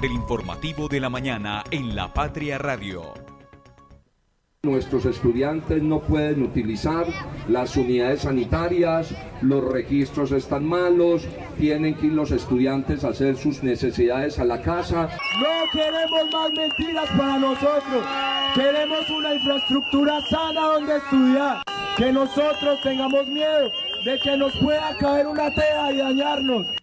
del informativo de la mañana en La Patria Radio. Nuestros estudiantes no pueden utilizar las unidades sanitarias, los registros están malos, tienen que ir los estudiantes a hacer sus necesidades a la casa. No queremos más mentiras para nosotros, queremos una infraestructura sana donde estudiar, que nosotros tengamos miedo de que nos pueda caer una tea y dañarnos.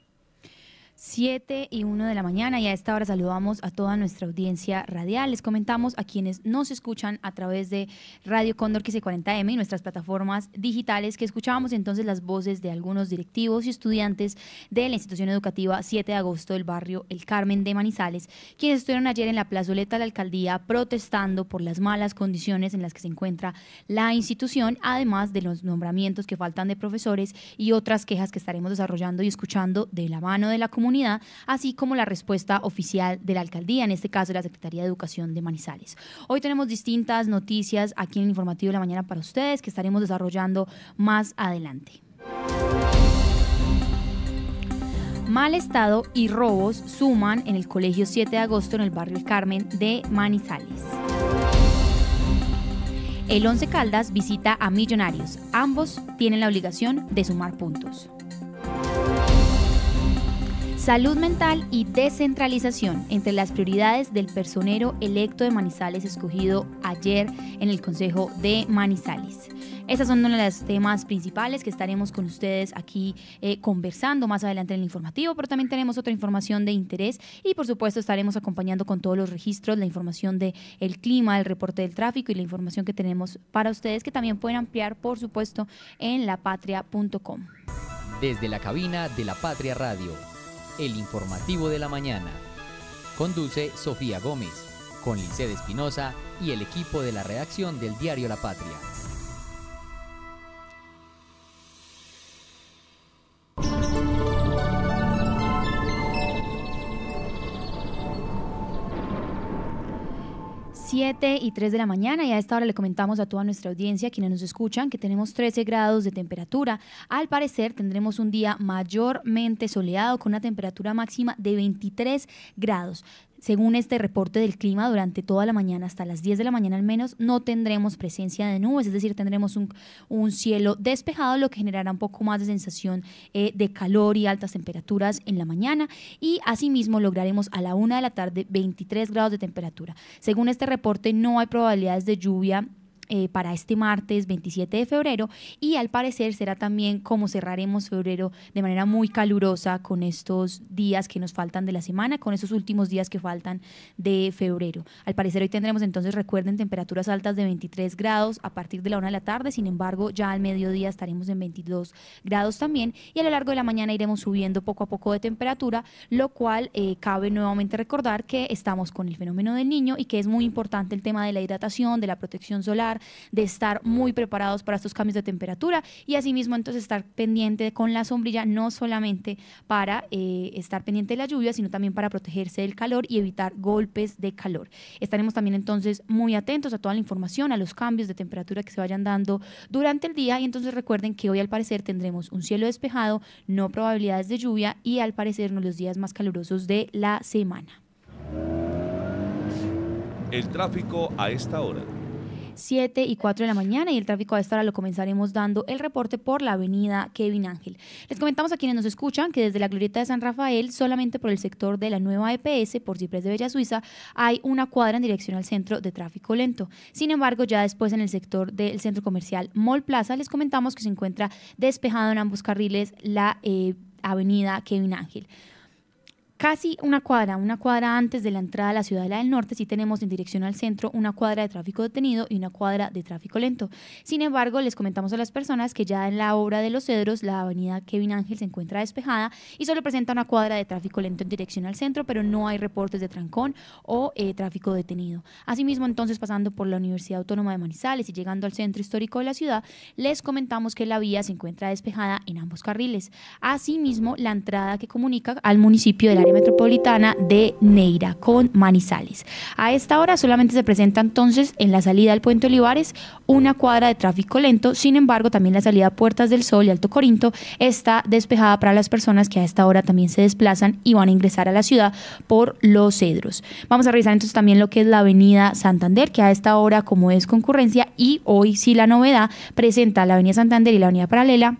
7 y 1 de la mañana y a esta hora saludamos a toda nuestra audiencia radial. Les comentamos a quienes nos escuchan a través de Radio Cóndor 40M y nuestras plataformas digitales que escuchábamos entonces las voces de algunos directivos y estudiantes de la institución educativa 7 de agosto del barrio El Carmen de Manizales, quienes estuvieron ayer en la plazoleta de la alcaldía protestando por las malas condiciones en las que se encuentra la institución, además de los nombramientos que faltan de profesores y otras quejas que estaremos desarrollando y escuchando de la mano de la comunidad así como la respuesta oficial de la alcaldía, en este caso de la Secretaría de Educación de Manizales. Hoy tenemos distintas noticias aquí en el informativo de la mañana para ustedes que estaremos desarrollando más adelante. Mal estado y robos suman en el Colegio 7 de agosto en el barrio El Carmen de Manizales. El Once Caldas visita a Millonarios. Ambos tienen la obligación de sumar puntos. Salud mental y descentralización entre las prioridades del personero electo de Manizales escogido ayer en el Consejo de Manizales. Esas son uno de los temas principales que estaremos con ustedes aquí eh, conversando más adelante en el informativo, pero también tenemos otra información de interés y por supuesto estaremos acompañando con todos los registros la información del el clima, el reporte del tráfico y la información que tenemos para ustedes que también pueden ampliar por supuesto en lapatria.com. Desde la cabina de La Patria Radio el informativo de la mañana. Conduce Sofía Gómez, con Lice Espinosa y el equipo de la redacción del diario La Patria. 7 y 3 de la mañana y a esta hora le comentamos a toda nuestra audiencia, quienes nos escuchan, que tenemos 13 grados de temperatura. Al parecer tendremos un día mayormente soleado con una temperatura máxima de 23 grados. Según este reporte del clima, durante toda la mañana, hasta las 10 de la mañana al menos, no tendremos presencia de nubes, es decir, tendremos un, cielo despejado, lo que generará un poco más de sensación eh, de calor y altas temperaturas en la mañana. Y asimismo lograremos a la una de la tarde 23 grados de temperatura. Según este reporte, no hay probabilidades de lluvia eh, para este martes 27 de febrero y al parecer será también como cerraremos febrero de manera muy calurosa con estos días que nos faltan de la semana, con esos últimos días que faltan de febrero. Al parecer hoy tendremos entonces, recuerden, temperaturas altas de 23 grados a partir de la una de la tarde, sin embargo ya al mediodía estaremos en 22 grados también y a lo largo de la mañana iremos subiendo poco a poco de temperatura, lo cual eh, cabe nuevamente recordar que estamos con el fenómeno del niño y que es muy importante el tema de la hidratación, de la protección solar, de estar muy preparados para estos cambios de temperatura y asimismo entonces estar pendiente con la sombrilla, no solamente para eh, estar pendiente de la lluvia, sino también para protegerse del calor y evitar golpes de calor. Estaremos también entonces muy atentos a toda la información, a los cambios de temperatura que se vayan dando durante el día y entonces recuerden que hoy al parecer tendremos un cielo despejado, no probabilidades de lluvia y al parecer de los días más calurosos de la semana. El tráfico a esta hora. 7 y 4 de la mañana y el tráfico a esta hora lo comenzaremos dando el reporte por la avenida Kevin Ángel. Les comentamos a quienes nos escuchan que desde la glorieta de San Rafael, solamente por el sector de la nueva EPS, por Ciprés de Bella Suiza, hay una cuadra en dirección al centro de tráfico lento. Sin embargo, ya después en el sector del centro comercial Mall Plaza, les comentamos que se encuentra despejado en ambos carriles la eh, avenida Kevin Ángel casi una cuadra, una cuadra antes de la entrada a la Ciudadela del Norte, sí tenemos en dirección al centro una cuadra de tráfico detenido y una cuadra de tráfico lento. Sin embargo, les comentamos a las personas que ya en la obra de los cedros, la avenida Kevin Ángel se encuentra despejada y solo presenta una cuadra de tráfico lento en dirección al centro, pero no hay reportes de trancón o eh, tráfico detenido. Asimismo, entonces, pasando por la Universidad Autónoma de Manizales y llegando al centro histórico de la ciudad, les comentamos que la vía se encuentra despejada en ambos carriles. Asimismo, la entrada que comunica al municipio de la metropolitana de Neira con Manizales. A esta hora solamente se presenta entonces en la salida al puente Olivares una cuadra de tráfico lento, sin embargo también la salida a Puertas del Sol y Alto Corinto está despejada para las personas que a esta hora también se desplazan y van a ingresar a la ciudad por Los Cedros. Vamos a revisar entonces también lo que es la avenida Santander, que a esta hora como es concurrencia y hoy sí la novedad presenta la avenida Santander y la avenida Paralela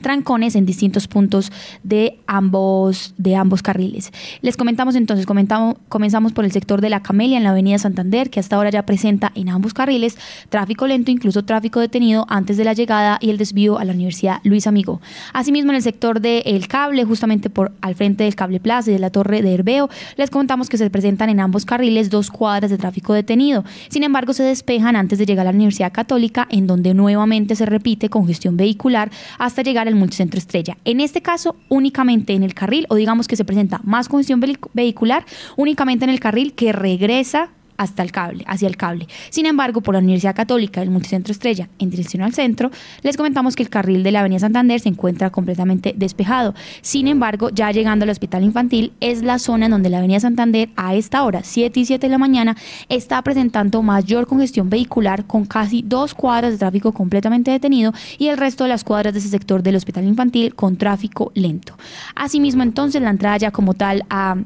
trancones en distintos puntos de ambos, de ambos carriles. Les comentamos entonces, comentamos, comenzamos por el sector de la Camelia en la avenida Santander, que hasta ahora ya presenta en ambos carriles tráfico lento, incluso tráfico detenido antes de la llegada y el desvío a la Universidad Luis Amigo. Asimismo, en el sector del cable, justamente por al frente del cable plaza y de la torre de Herbeo, les contamos que se presentan en ambos carriles dos cuadras de tráfico detenido. Sin embargo, se despejan antes de llegar a la Universidad Católica, en donde nuevamente se repite congestión vehicular hasta llegar el multicentro estrella. En este caso, únicamente en el carril, o digamos que se presenta más congestión vehicular, únicamente en el carril que regresa hasta el cable, hacia el cable. Sin embargo, por la Universidad Católica del Multicentro Estrella en dirección al centro, les comentamos que el carril de la Avenida Santander se encuentra completamente despejado. Sin embargo, ya llegando al Hospital Infantil, es la zona en donde la Avenida Santander a esta hora, 7 y 7 de la mañana, está presentando mayor congestión vehicular con casi dos cuadras de tráfico completamente detenido y el resto de las cuadras de ese sector del Hospital Infantil con tráfico lento. Asimismo, entonces, la entrada ya como tal a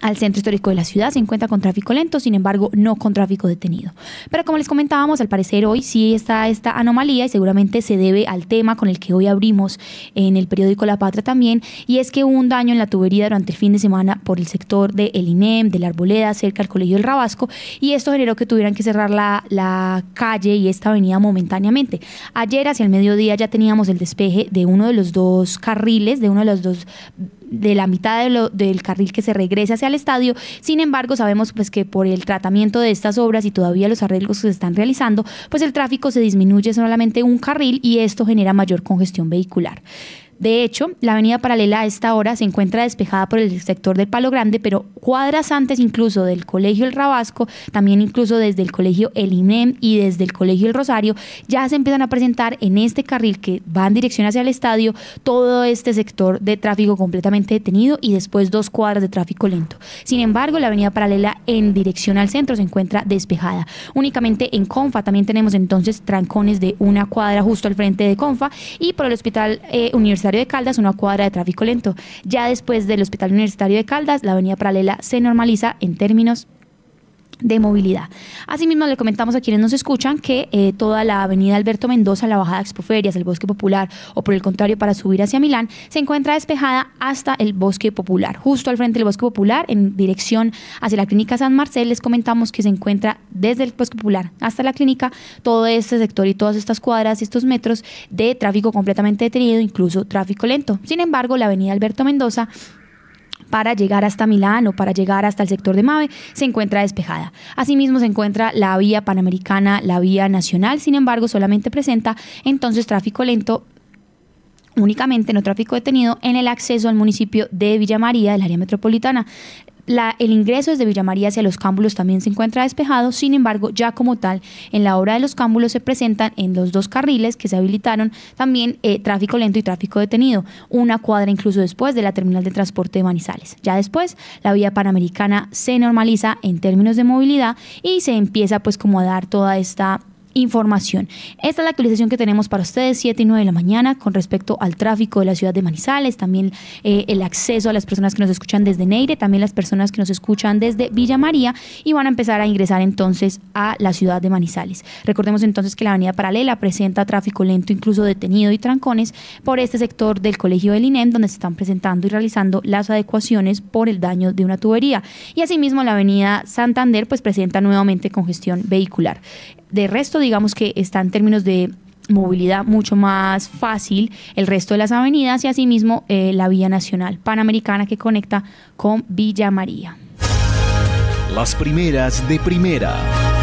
al centro histórico de la ciudad se encuentra con tráfico lento, sin embargo, no con tráfico detenido. Pero como les comentábamos, al parecer hoy sí está esta anomalía y seguramente se debe al tema con el que hoy abrimos en el periódico La Patria también, y es que hubo un daño en la tubería durante el fin de semana por el sector de El INEM, de la Arboleda, cerca del Colegio del Rabasco, y esto generó que tuvieran que cerrar la, la calle y esta avenida momentáneamente. Ayer, hacia el mediodía, ya teníamos el despeje de uno de los dos carriles, de uno de los dos de la mitad del carril que se regrese hacia el estadio. Sin embargo, sabemos pues que por el tratamiento de estas obras y todavía los arreglos que se están realizando, pues el tráfico se disminuye solamente un carril y esto genera mayor congestión vehicular. De hecho, la avenida paralela a esta hora se encuentra despejada por el sector del Palo Grande, pero cuadras antes incluso del Colegio El Rabasco, también incluso desde el Colegio El INEM y desde el Colegio El Rosario, ya se empiezan a presentar en este carril que va en dirección hacia el estadio todo este sector de tráfico completamente detenido y después dos cuadras de tráfico lento. Sin embargo, la avenida paralela en dirección al centro se encuentra despejada. Únicamente en Confa también tenemos entonces trancones de una cuadra justo al frente de Confa y por el Hospital eh, Universitario de Caldas, una cuadra de tráfico lento. Ya después del Hospital Universitario de Caldas, la avenida paralela se normaliza en términos de movilidad. Asimismo, le comentamos a quienes nos escuchan que eh, toda la avenida Alberto Mendoza, la bajada Expoferias, el Bosque Popular o por el contrario para subir hacia Milán, se encuentra despejada hasta el Bosque Popular. Justo al frente del Bosque Popular, en dirección hacia la Clínica San Marcel, les comentamos que se encuentra desde el Bosque Popular hasta la clínica todo este sector y todas estas cuadras y estos metros de tráfico completamente detenido, incluso tráfico lento. Sin embargo, la avenida Alberto Mendoza para llegar hasta Milán o para llegar hasta el sector de Mave se encuentra despejada. Asimismo se encuentra la vía panamericana, la vía nacional, sin embargo solamente presenta entonces tráfico lento únicamente no tráfico detenido en el acceso al municipio de Villa María del área metropolitana el ingreso desde Villa María hacia los cámbulos también se encuentra despejado, sin embargo, ya como tal, en la hora de los cámbulos se presentan en los dos carriles que se habilitaron también eh, tráfico lento y tráfico detenido, una cuadra incluso después de la terminal de transporte de Manizales. Ya después, la vía panamericana se normaliza en términos de movilidad y se empieza pues como a dar toda esta información. Esta es la actualización que tenemos para ustedes, 7 y 9 de la mañana, con respecto al tráfico de la ciudad de Manizales, también eh, el acceso a las personas que nos escuchan desde Neire, también las personas que nos escuchan desde Villa María y van a empezar a ingresar entonces a la ciudad de Manizales. Recordemos entonces que la avenida paralela presenta tráfico lento, incluso detenido y trancones por este sector del colegio del INEM, donde se están presentando y realizando las adecuaciones por el daño de una tubería. Y asimismo la avenida Santander pues presenta nuevamente congestión vehicular. De resto, digamos que está en términos de movilidad mucho más fácil el resto de las avenidas y asimismo eh, la vía nacional panamericana que conecta con Villa María. Las primeras de primera.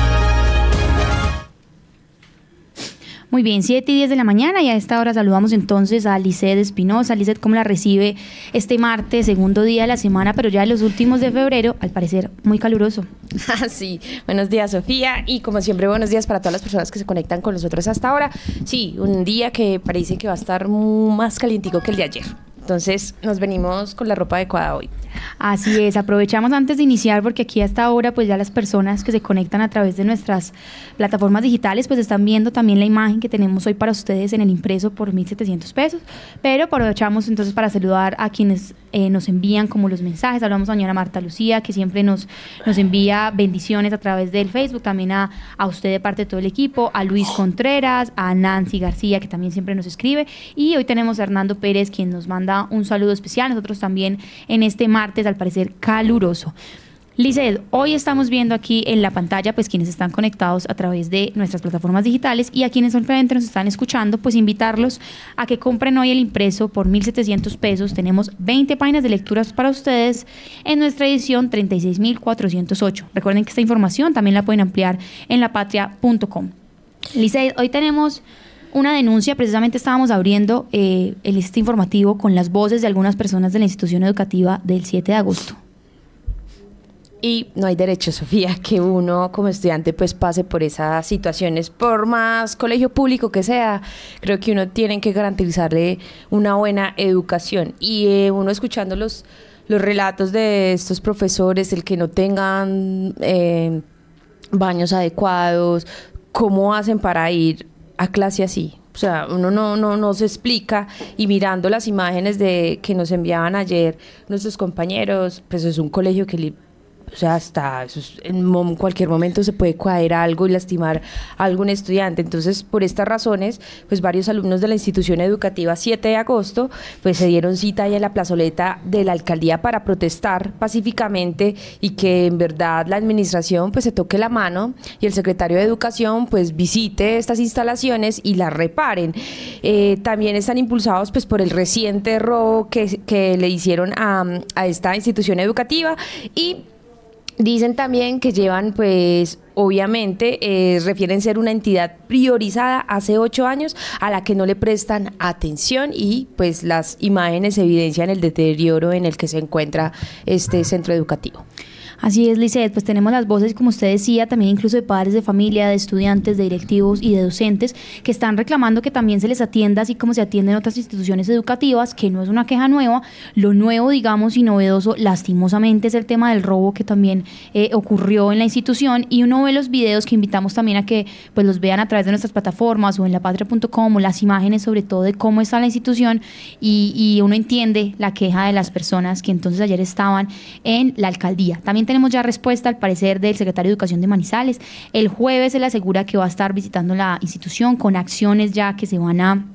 Muy bien, 7 y 10 de la mañana y a esta hora saludamos entonces a Lisset Espinosa. Lisset, ¿cómo la recibe este martes, segundo día de la semana, pero ya los últimos de febrero, al parecer muy caluroso? Ah, sí, buenos días Sofía y como siempre buenos días para todas las personas que se conectan con nosotros hasta ahora. Sí, un día que parece que va a estar más calientico que el de ayer. Entonces nos venimos con la ropa adecuada hoy. Así es, aprovechamos antes de iniciar porque aquí hasta ahora pues ya las personas que se conectan a través de nuestras plataformas digitales pues están viendo también la imagen que tenemos hoy para ustedes en el impreso por 1.700 pesos, pero aprovechamos entonces para saludar a quienes eh, nos envían como los mensajes, hablamos a señora Marta Lucía que siempre nos, nos envía bendiciones a través del Facebook, también a, a usted de parte de todo el equipo, a Luis Contreras, a Nancy García que también siempre nos escribe. Y hoy tenemos a Hernando Pérez quien nos manda un saludo especial, nosotros también en este martes al parecer caluroso. Liced, hoy estamos viendo aquí en la pantalla, pues quienes están conectados a través de nuestras plataformas digitales y a quienes simplemente nos están escuchando, pues invitarlos a que compren hoy el impreso por 1.700 pesos. Tenemos 20 páginas de lecturas para ustedes en nuestra edición 36.408. Recuerden que esta información también la pueden ampliar en lapatria.com. Liced, hoy tenemos una denuncia, precisamente estábamos abriendo eh, el este informativo con las voces de algunas personas de la institución educativa del 7 de agosto. Y no hay derecho, Sofía, que uno como estudiante pues pase por esas situaciones, por más colegio público que sea, creo que uno tiene que garantizarle una buena educación. Y eh, uno escuchando los, los relatos de estos profesores, el que no tengan eh, baños adecuados, cómo hacen para ir a clase así. O sea, uno no, no, no se explica y mirando las imágenes de que nos enviaban ayer nuestros compañeros, pues es un colegio que o sea, hasta en cualquier momento se puede caer algo y lastimar a algún estudiante. Entonces, por estas razones, pues varios alumnos de la institución educativa 7 de agosto, pues se dieron cita ahí en la plazoleta de la alcaldía para protestar pacíficamente y que en verdad la administración pues se toque la mano y el secretario de educación pues visite estas instalaciones y las reparen. Eh, también están impulsados pues por el reciente robo que, que le hicieron a, a esta institución educativa y Dicen también que llevan, pues, obviamente, eh, refieren ser una entidad priorizada hace ocho años a la que no le prestan atención y, pues, las imágenes evidencian el deterioro en el que se encuentra este centro educativo. Así es, Lizeth, pues tenemos las voces, como usted decía, también incluso de padres de familia, de estudiantes, de directivos y de docentes que están reclamando que también se les atienda así como se atienden otras instituciones educativas, que no es una queja nueva. Lo nuevo, digamos, y novedoso, lastimosamente, es el tema del robo que también eh, ocurrió en la institución y uno ve los videos que invitamos también a que pues los vean a través de nuestras plataformas o en lapatria.com las imágenes sobre todo de cómo está la institución y, y uno entiende la queja de las personas que entonces ayer estaban en la alcaldía. También tenemos ya respuesta al parecer del secretario de Educación de Manizales. El jueves él asegura que va a estar visitando la institución con acciones ya que se van a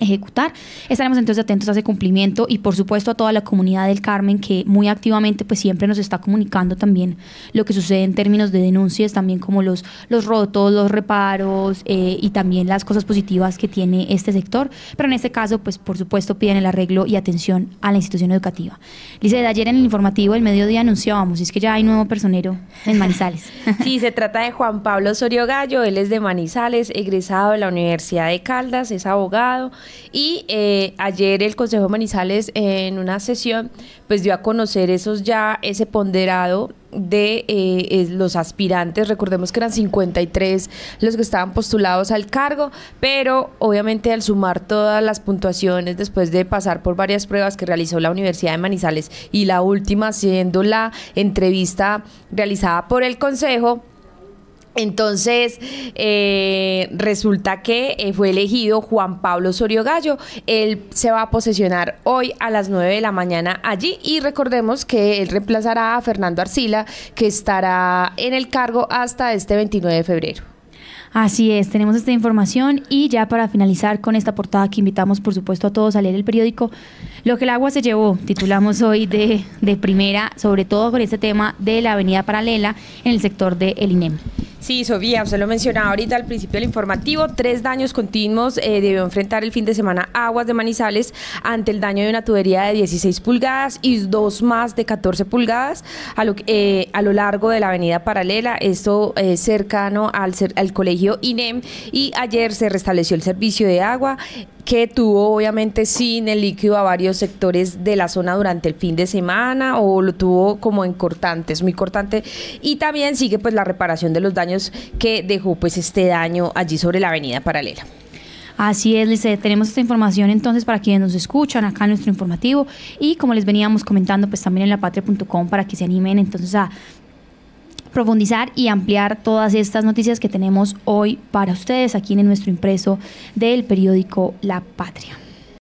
ejecutar. Estaremos entonces atentos a ese cumplimiento y por supuesto a toda la comunidad del Carmen que muy activamente pues siempre nos está comunicando también lo que sucede en términos de denuncias, también como los, los rotos, los reparos eh, y también las cosas positivas que tiene este sector. Pero en este caso pues por supuesto piden el arreglo y atención a la institución educativa. Lice, de ayer en el informativo del mediodía anunciábamos, es que ya hay nuevo personero en Manizales. Sí, se trata de Juan Pablo Osorio Gallo, él es de Manizales, egresado de la Universidad de Caldas, es abogado y eh, ayer el Consejo de Manizales en una sesión pues dio a conocer esos ya, ese ponderado de eh, los aspirantes, recordemos que eran 53 los que estaban postulados al cargo, pero obviamente al sumar todas las puntuaciones después de pasar por varias pruebas que realizó la Universidad de Manizales y la última siendo la entrevista realizada por el Consejo, entonces, eh, resulta que eh, fue elegido Juan Pablo Sorio Gallo. Él se va a posesionar hoy a las 9 de la mañana allí y recordemos que él reemplazará a Fernando Arcila, que estará en el cargo hasta este 29 de febrero. Así es, tenemos esta información y ya para finalizar con esta portada que invitamos por supuesto a todos a leer el periódico, Lo que el agua se llevó, titulamos hoy de, de primera, sobre todo con este tema de la avenida paralela en el sector de El INEM. Sí, Sofía, usted lo mencionaba ahorita al principio del informativo, tres daños continuos eh, debió enfrentar el fin de semana Aguas de Manizales ante el daño de una tubería de 16 pulgadas y dos más de 14 pulgadas a lo, eh, a lo largo de la avenida paralela, esto eh, cercano al colegio INEM. Y ayer se restableció el servicio de agua que tuvo obviamente sin el líquido a varios sectores de la zona durante el fin de semana o lo tuvo como en cortantes, muy cortante. Y también sigue pues la reparación de los daños que dejó pues este daño allí sobre la avenida paralela. Así es, Lice, tenemos esta información entonces para quienes nos escuchan acá en nuestro informativo. Y como les veníamos comentando pues también en lapatria.com para que se animen entonces a profundizar y ampliar todas estas noticias que tenemos hoy para ustedes aquí en nuestro impreso del periódico La Patria.